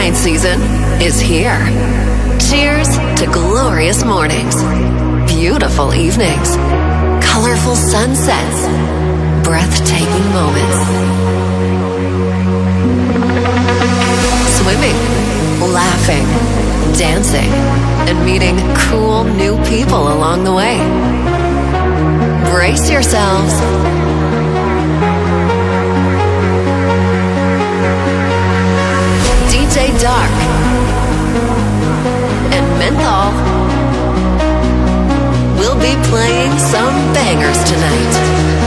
wine season is here. Cheers to glorious mornings, beautiful evenings, colorful sunsets, breathtaking moments. Swimming, laughing, dancing, and meeting cool new people along the way. Brace yourselves. Dark and Mentol We'll be playing some bangers tonight.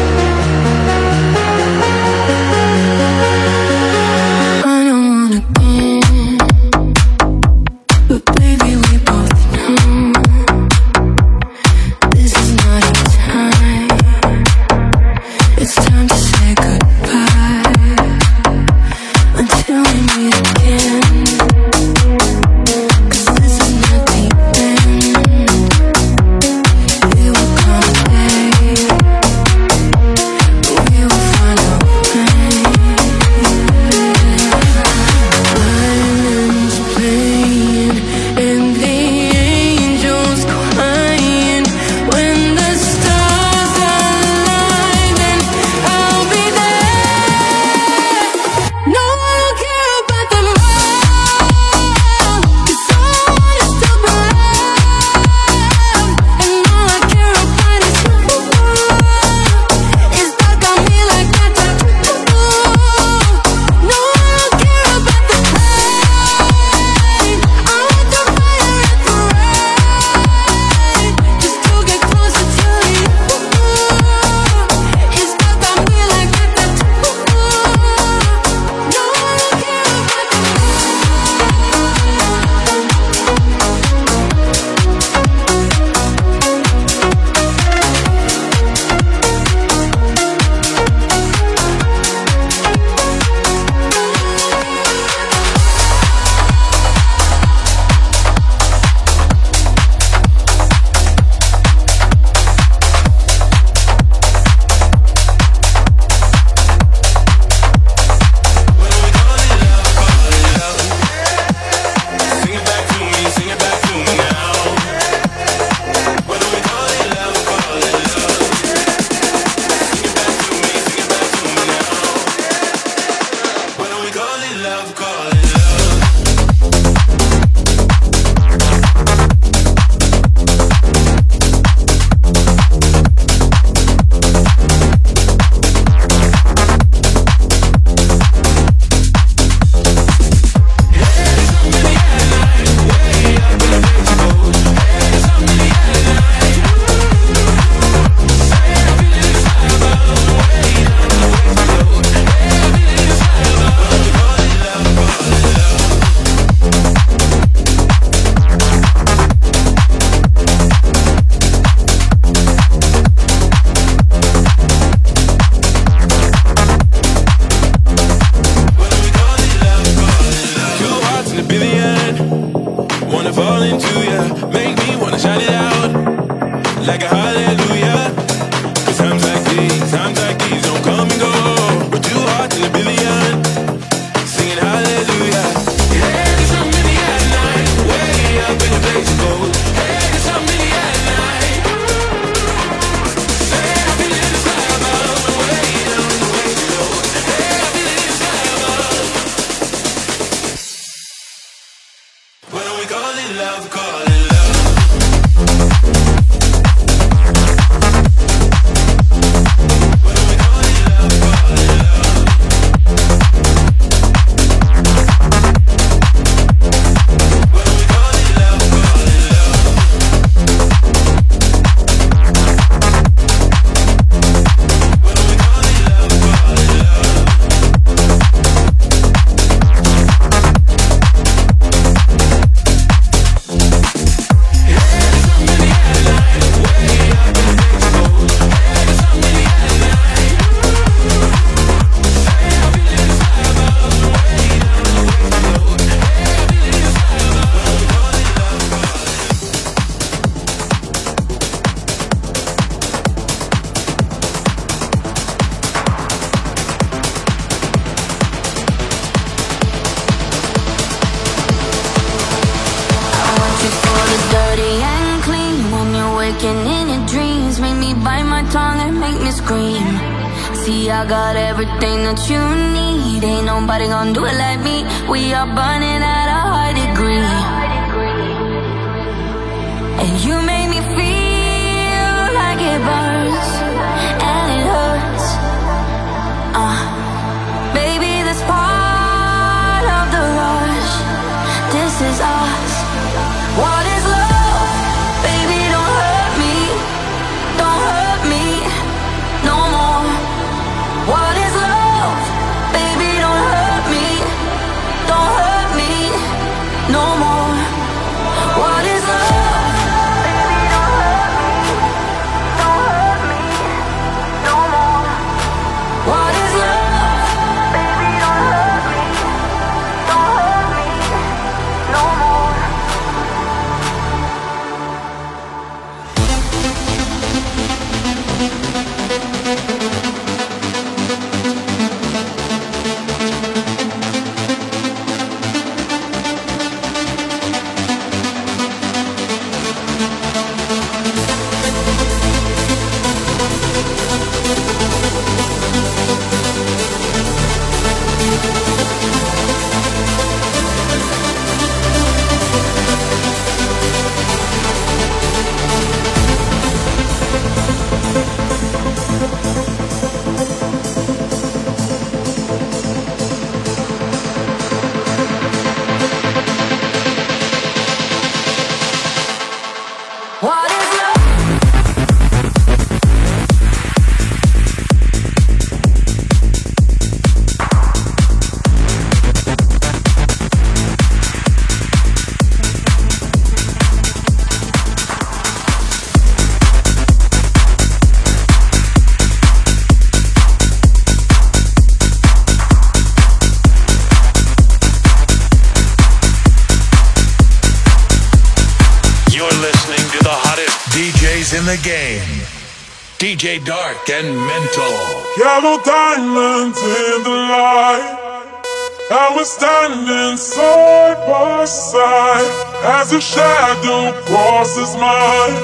is mine.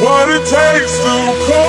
What it takes to call.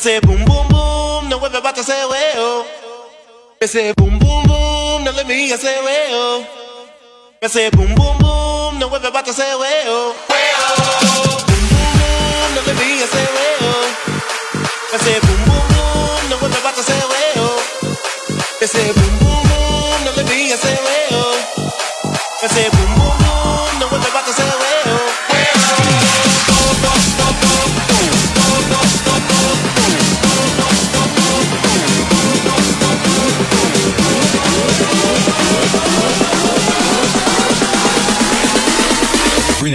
say boom boom boom, no web about to say way oh. Me say boom boom boom, now let me hear say way oh. Me say boom boom boom, no web about to say way oh. Way oh. Boom boom boom, now let me hear say way oh. Me say boom.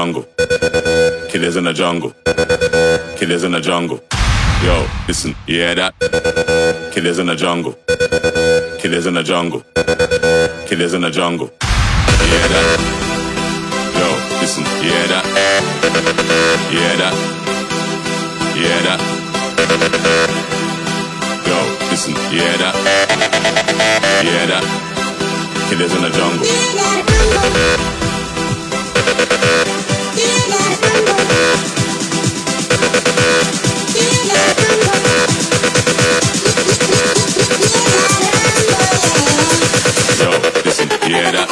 jungle. Killers in the jungle. Killers in the jungle. Yo, listen, you hear that? Killers in the jungle. Killers in the jungle. Killers in the jungle. You hear that? Yo, listen, you hear that? You hear that? You hear that? Yo, listen, you hear that? You hear that? Killers in the jungle. Yo te sintiera.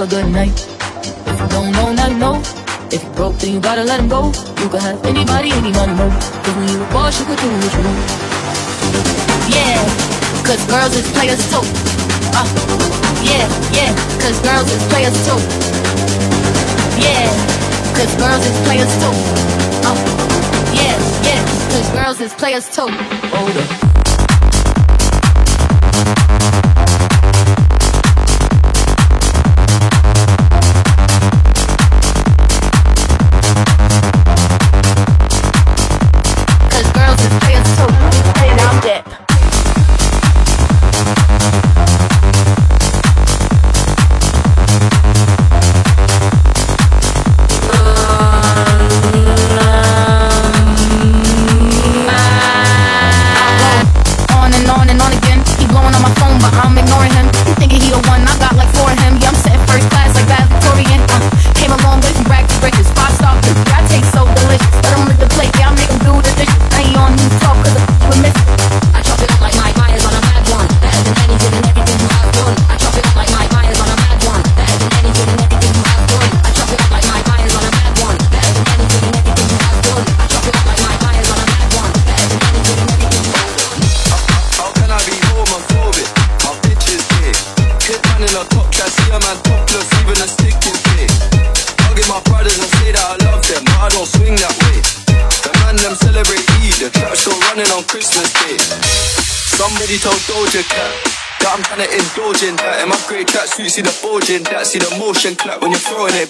have a good night. If you don't know, now you know. If you broke, then you gotta let him go. You can have anybody, anyone, no. Cause when you a boss, you could do what you want. Yeah, cause girls is players too. Uh, yeah, yeah, cause girls is players too. Yeah, cause girls is players too. Uh, yeah, yeah, cause girls is players too. Older. see the bulging, that see the motion clap when you're throwing it.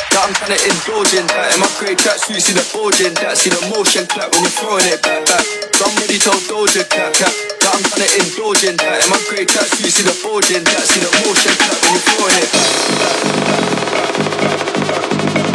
That I'm trying to indulge in that. In my grey tracksuit, see the bulging that. See the motion clap when you're throwing it back, back. Somebody told Doja Cat, cat that I'm trying to indulge in that. In my grey tracksuit, see the bulging that. See the motion clap when you're throwing it back, back, back, back, back, back.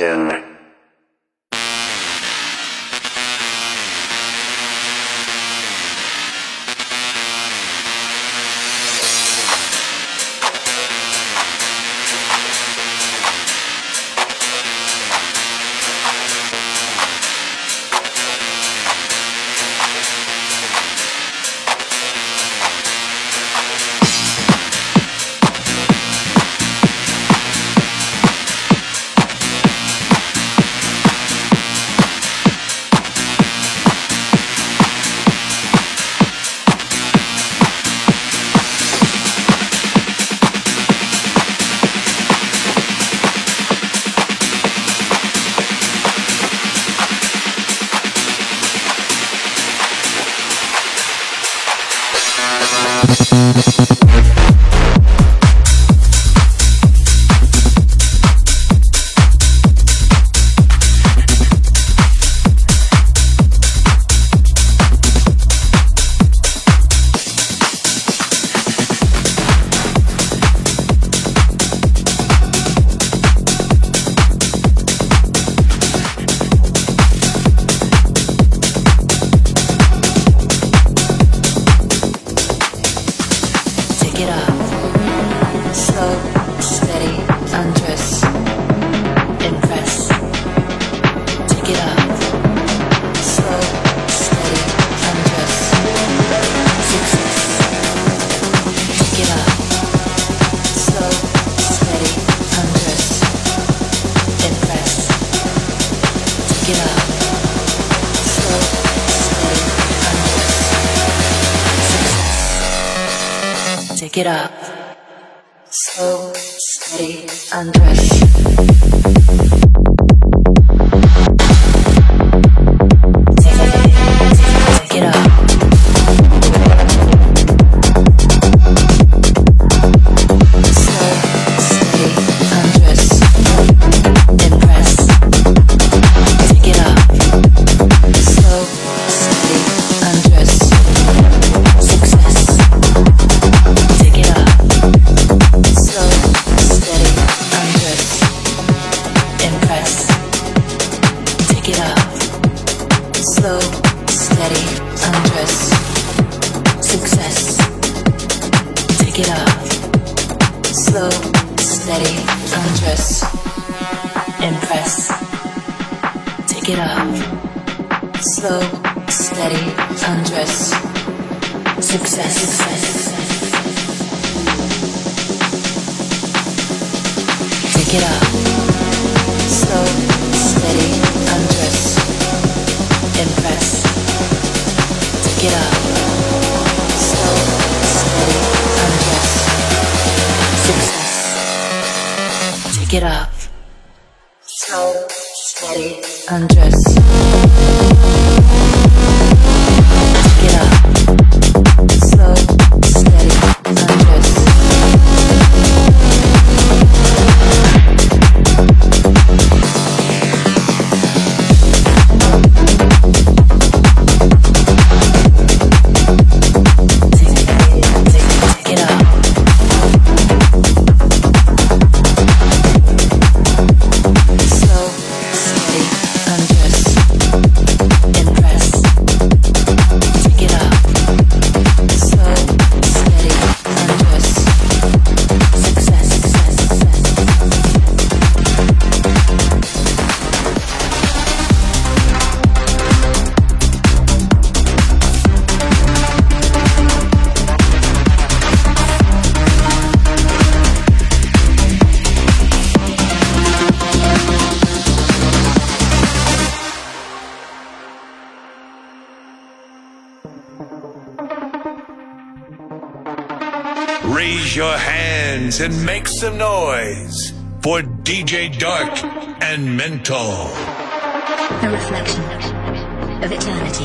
in get up. Slow, steady, undress. and make some noise for DJ Dark and Mentol. A reflection of eternity.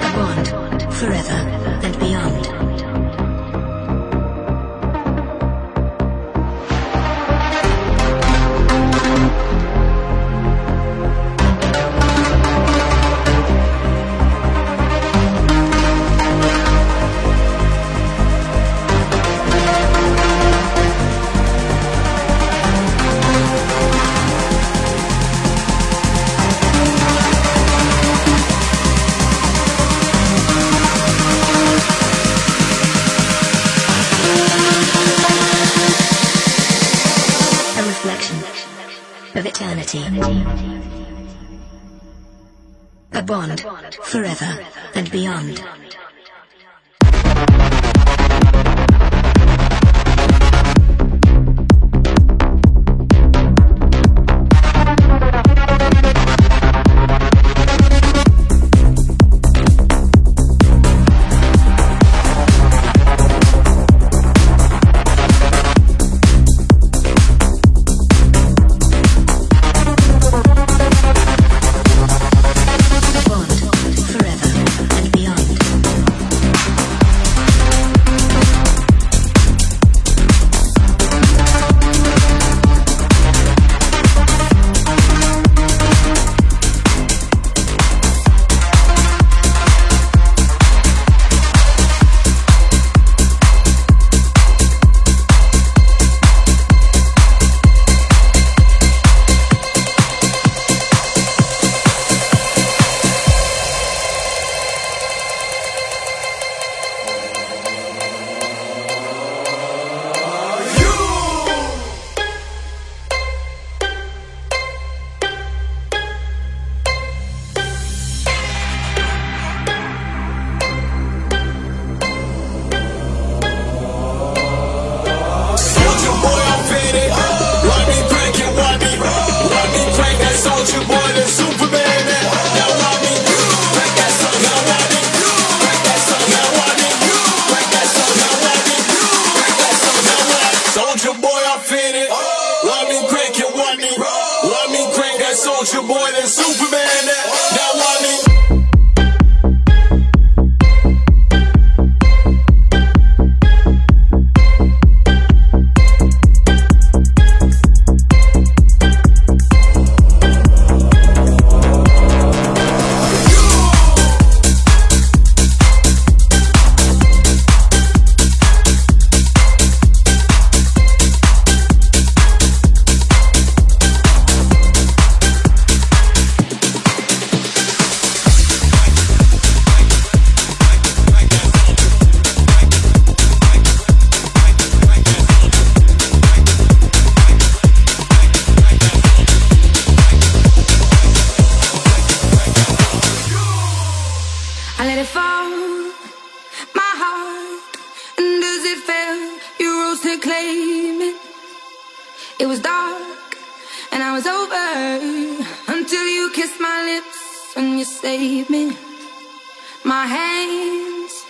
A bond forever. Fall, my heart, and as it fell, you rose to claim it. It was dark, and I was over until you kissed my lips and you saved me. My hands,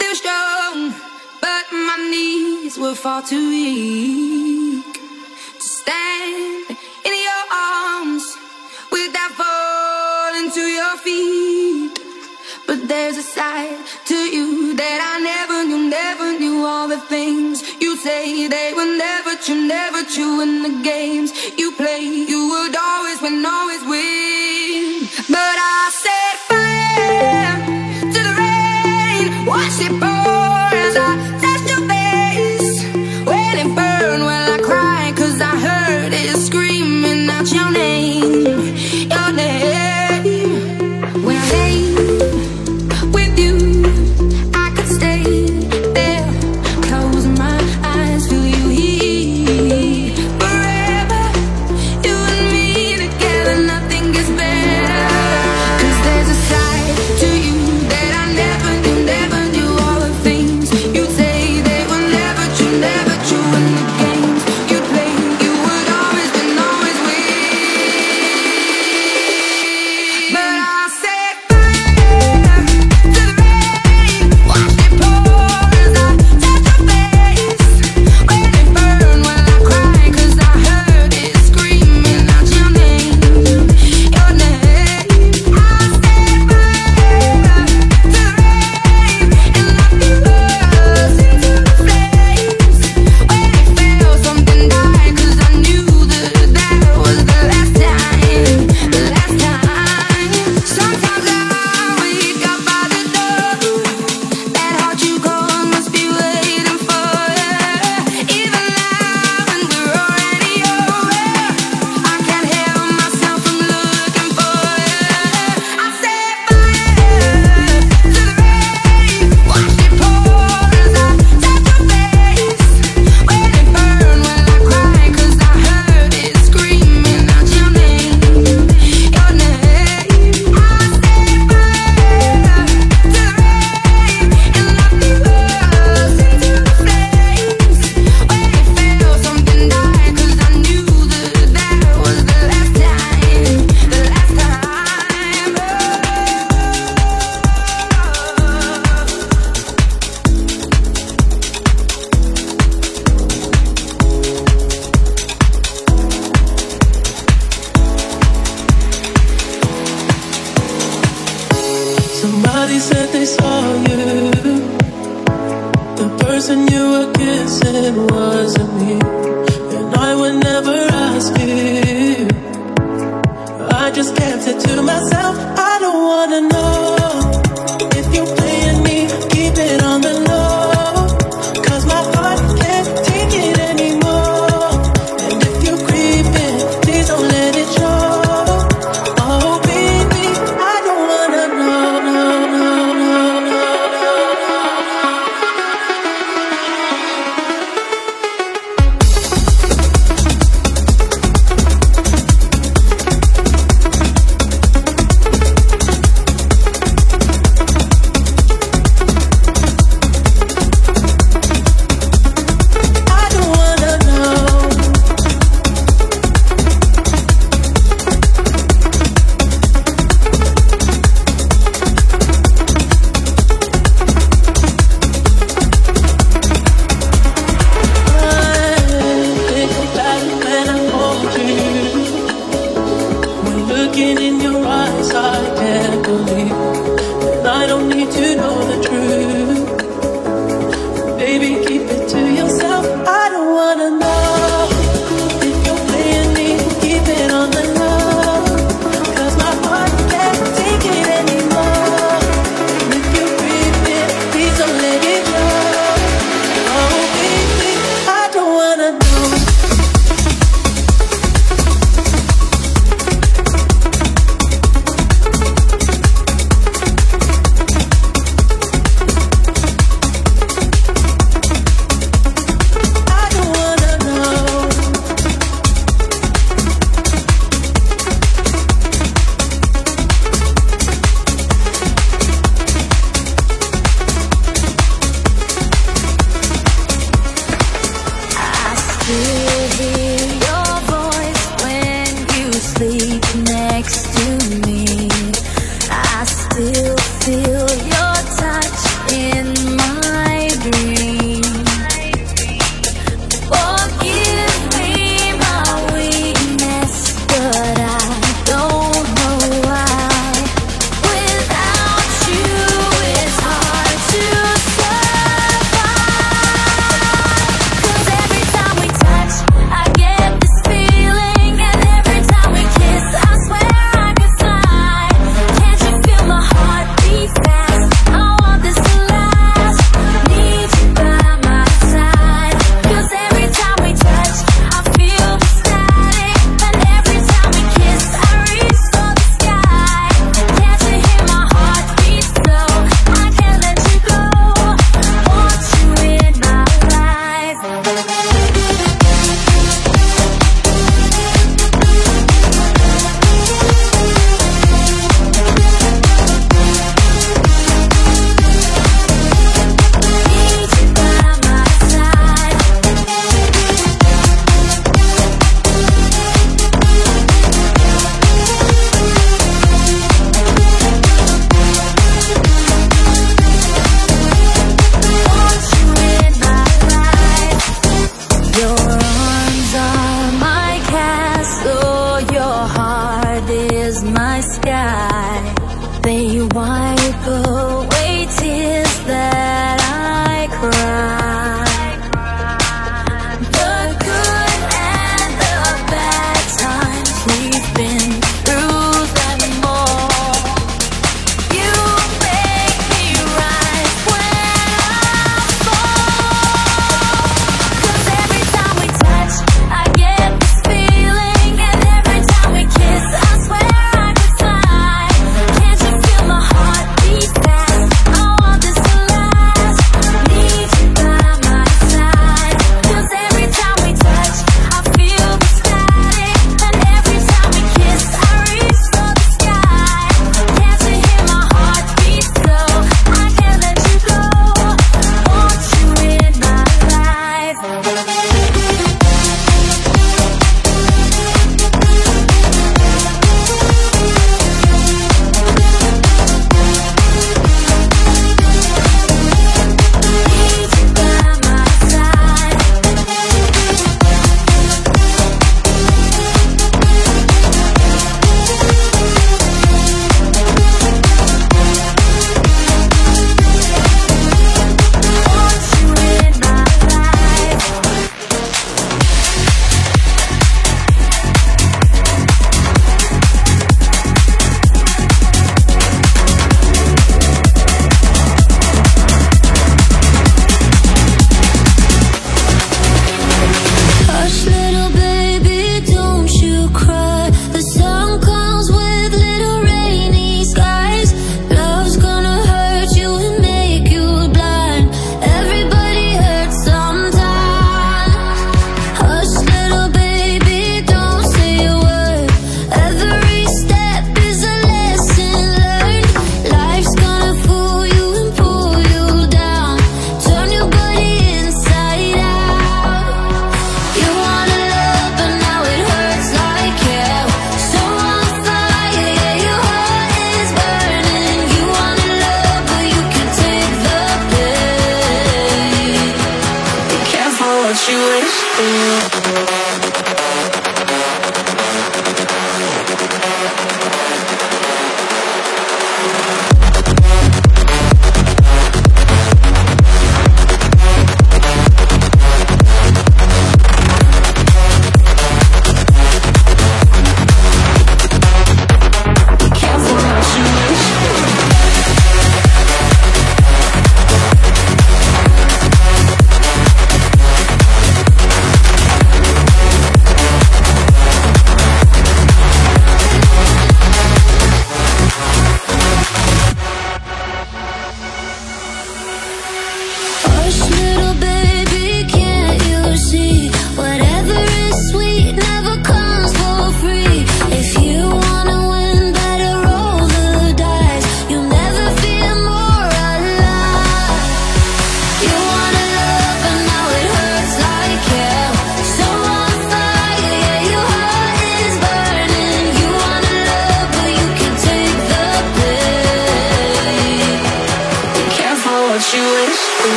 they were strong, but my knees were far too weak to stand in your arms without falling to your feet. But there's a side to you that I never knew, never knew all the things you say they were never true, never true in the games you play. You would always win, always win. But I set fire to the rain, watch it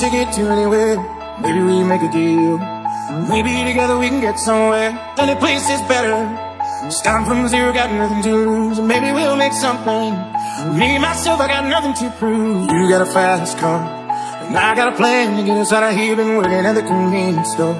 take it to anywhere. Maybe we make a deal. Maybe together we can get somewhere. Any place is better. Starting from zero, got nothing to lose. Maybe we'll make something. Me, myself, I got nothing to prove. You got a fast car. And I got a plan to get us out of here. Been working at the convenience store.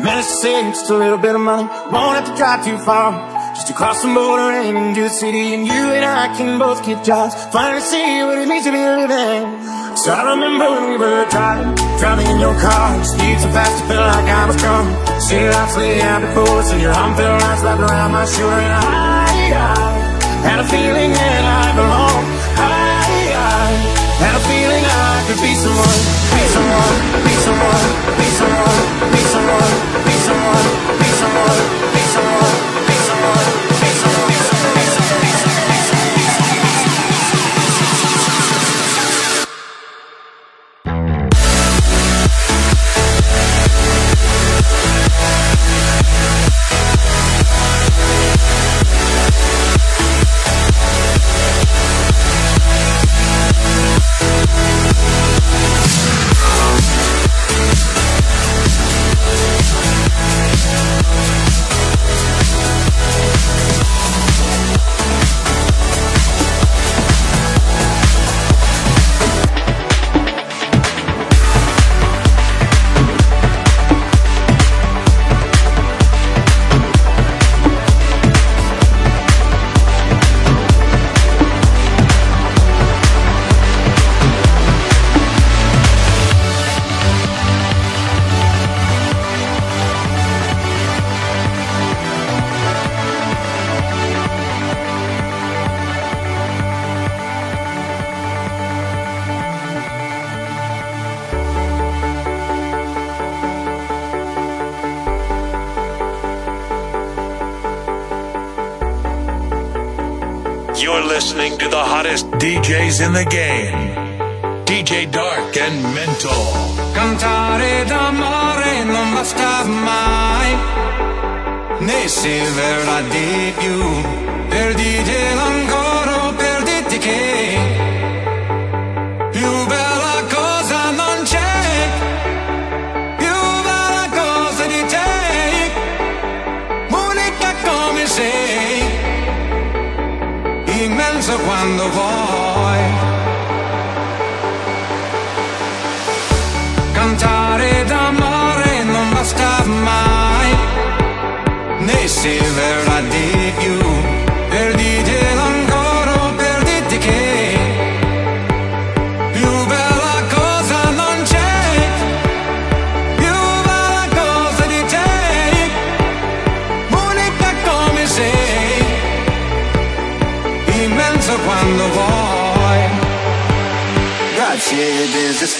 Managed to save just a little bit of money. Won't have to drive too far. Just across the border and into the city. And you and I can both get jobs. Finally see what it means to be living. So I remember when we were driving, driving in your car. Speed so fast, it felt like I was drunk. City lights leading out before us, and your arm felt nice wrapped around my shoulder. And I, I had a feeling that I belong. I, I had a feeling I could be someone, be someone, be someone, be someone, be someone, be someone, be someone. Be someone. In the game. DJ Dark and Mental. Cantare d'amore non basta mai, ne si verrà di più. Per dirglielo ancora, per dirti che più bella cosa non c'è, più bella cosa di te, unica come sei, immenso quando vuoi.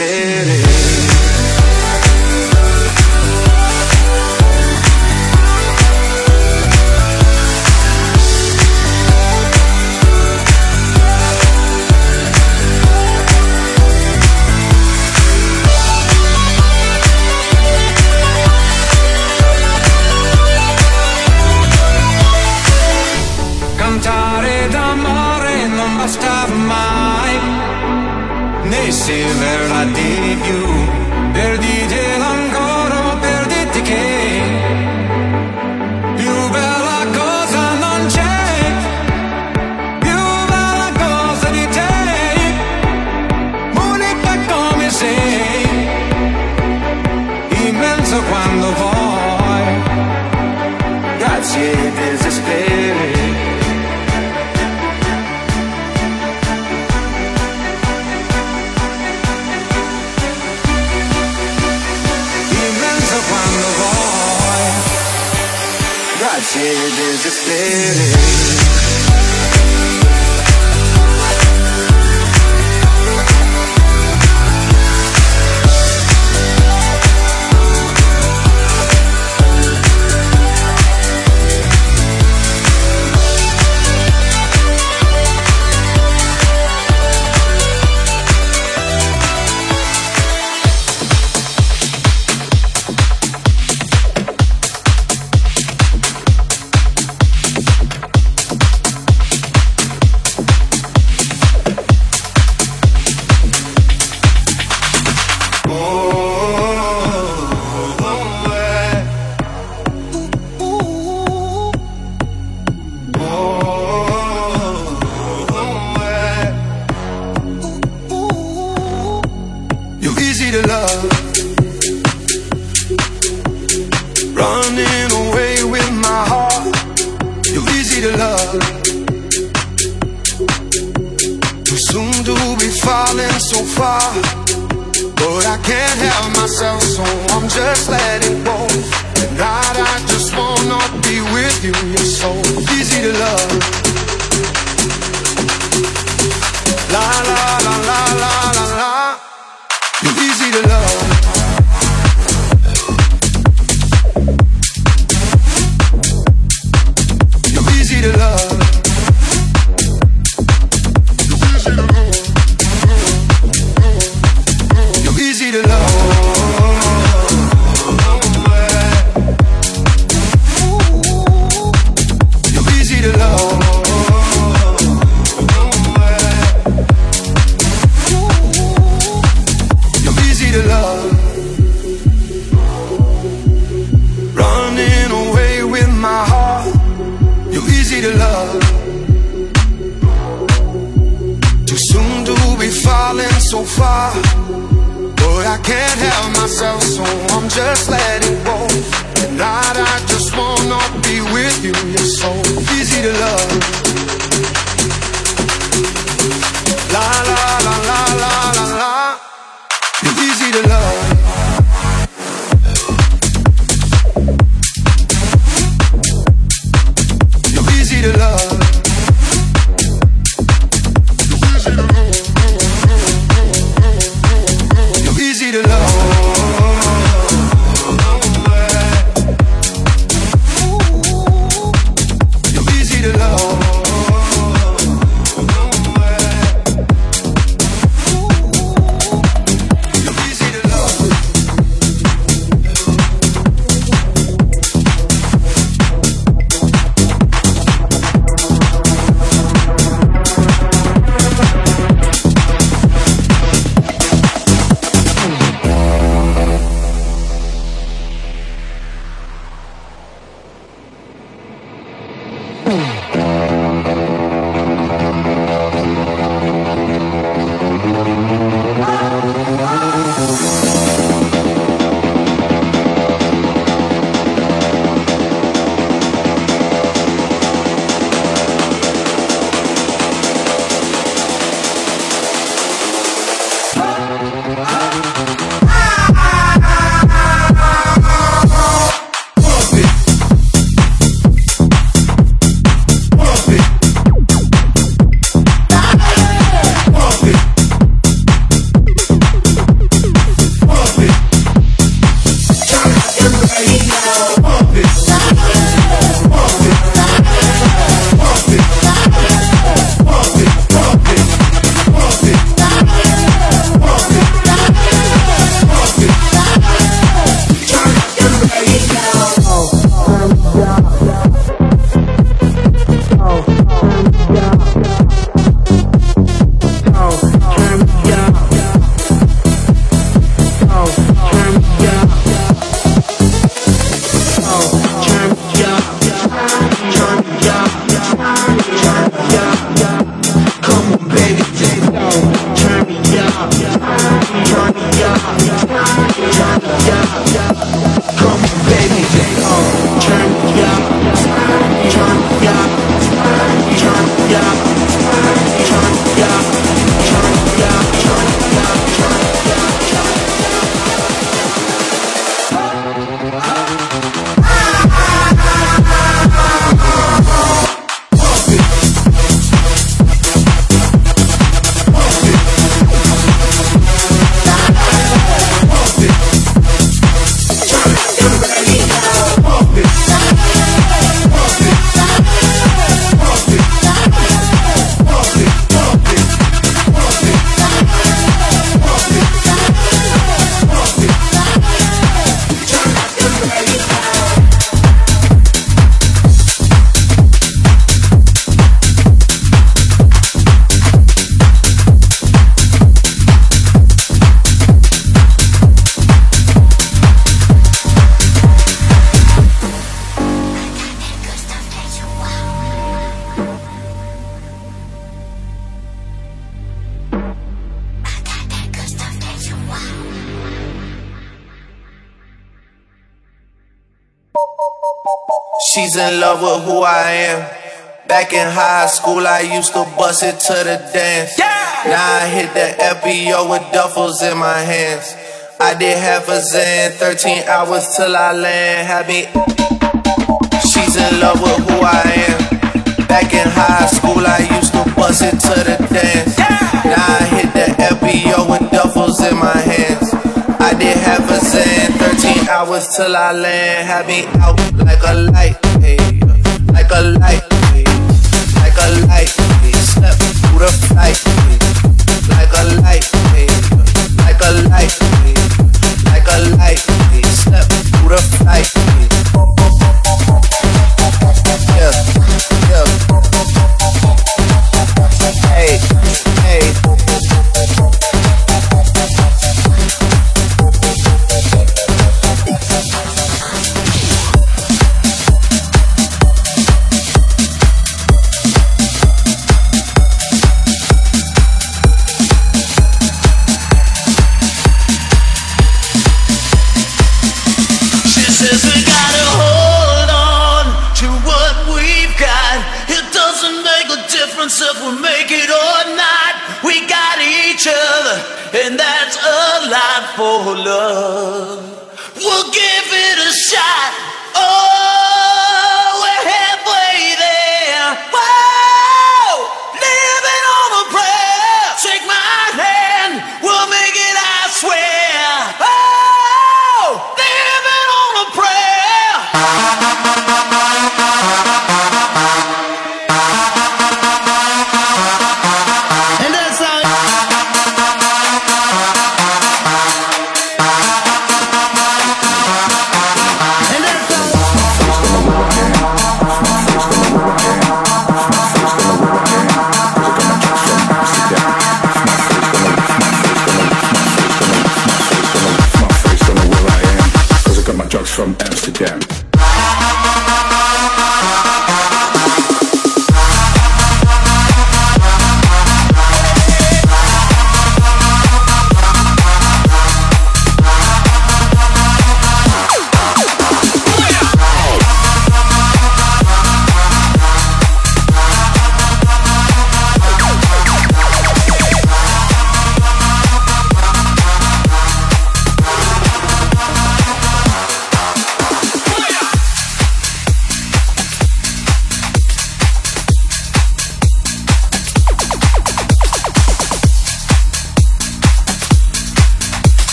Desesperi. Desesperi. In love with who I am. Back in high school, I used to bust it to the dance. Now I hit the FBO with duffels in my hands. I did half a Xan, 13 hours till I land. Had me. She's in love with who I am. Back in high school, I used to bust it to the dance. Now I hit the FBO with duffels in my hands. I did half a Xan, 13 hours till I land. Had me out like a light, hey, like a light, hey, like a light. Hey, slept through the flight, hey, like a light, hey, like a light, hey, like a light. Hey, slept through the flight. Hey.